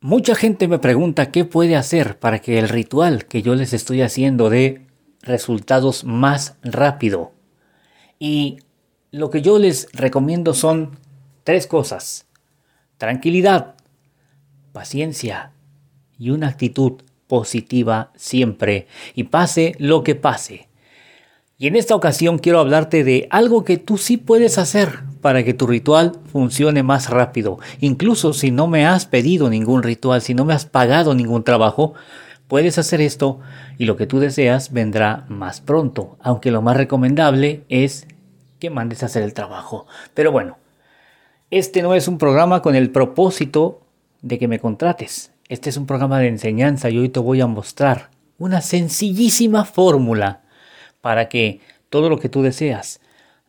Mucha gente me pregunta qué puede hacer para que el ritual que yo les estoy haciendo dé resultados más rápido. Y lo que yo les recomiendo son tres cosas. Tranquilidad, paciencia y una actitud positiva siempre. Y pase lo que pase. Y en esta ocasión quiero hablarte de algo que tú sí puedes hacer para que tu ritual funcione más rápido. Incluso si no me has pedido ningún ritual, si no me has pagado ningún trabajo, puedes hacer esto y lo que tú deseas vendrá más pronto. Aunque lo más recomendable es que mandes a hacer el trabajo. Pero bueno, este no es un programa con el propósito de que me contrates. Este es un programa de enseñanza y hoy te voy a mostrar una sencillísima fórmula para que todo lo que tú deseas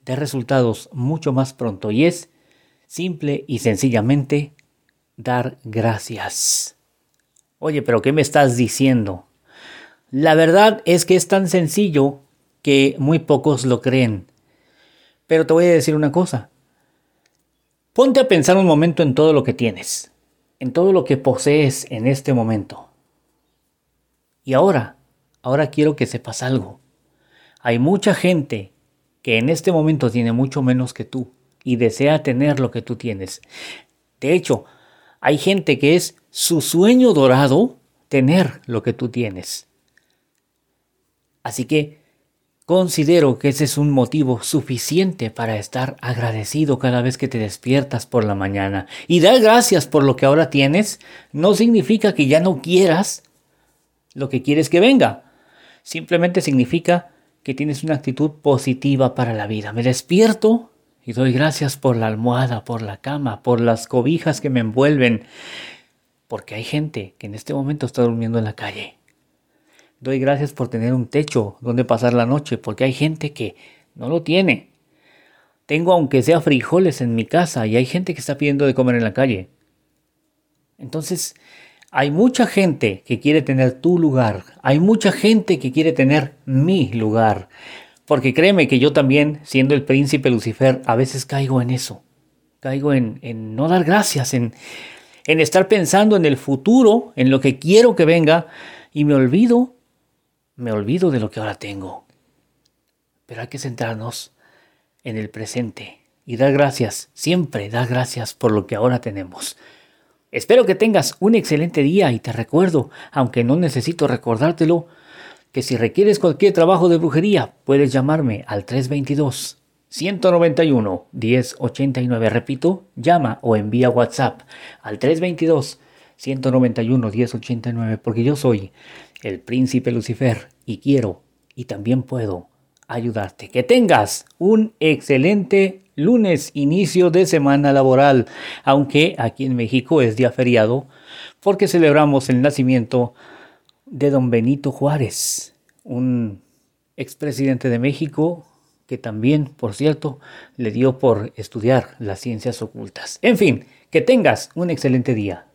dé resultados mucho más pronto y es simple y sencillamente dar gracias. Oye, pero ¿qué me estás diciendo? La verdad es que es tan sencillo que muy pocos lo creen. Pero te voy a decir una cosa. Ponte a pensar un momento en todo lo que tienes, en todo lo que posees en este momento. Y ahora, ahora quiero que sepas algo. Hay mucha gente que en este momento tiene mucho menos que tú y desea tener lo que tú tienes. De hecho, hay gente que es su sueño dorado tener lo que tú tienes. Así que considero que ese es un motivo suficiente para estar agradecido cada vez que te despiertas por la mañana. Y dar gracias por lo que ahora tienes no significa que ya no quieras lo que quieres que venga. Simplemente significa que tienes una actitud positiva para la vida. Me despierto y doy gracias por la almohada, por la cama, por las cobijas que me envuelven, porque hay gente que en este momento está durmiendo en la calle. Doy gracias por tener un techo donde pasar la noche, porque hay gente que no lo tiene. Tengo aunque sea frijoles en mi casa y hay gente que está pidiendo de comer en la calle. Entonces, hay mucha gente que quiere tener tu lugar, hay mucha gente que quiere tener mi lugar, porque créeme que yo también, siendo el príncipe Lucifer, a veces caigo en eso, caigo en, no dar gracias, en, en estar pensando en el futuro, en lo que quiero que venga, y me olvido, me olvido de lo que ahora tengo. Pero hay que centrarnos en el presente y dar gracias, siempre dar gracias por lo que ahora tenemos. Espero que tengas un excelente día y te recuerdo, aunque no necesito recordártelo, que si requieres cualquier trabajo de brujería, puedes llamarme al 322 191 1089. Repito, llama o envía WhatsApp al 322 191 1089 porque yo soy el príncipe Lucifer y quiero y también puedo ayudarte. Que tengas un excelente lunes, inicio de semana laboral, aunque aquí en México es día feriado porque celebramos el nacimiento de don Benito Juárez, un expresidente de México que también, por cierto, le dio por estudiar las ciencias ocultas. En fin, que tengas un excelente día.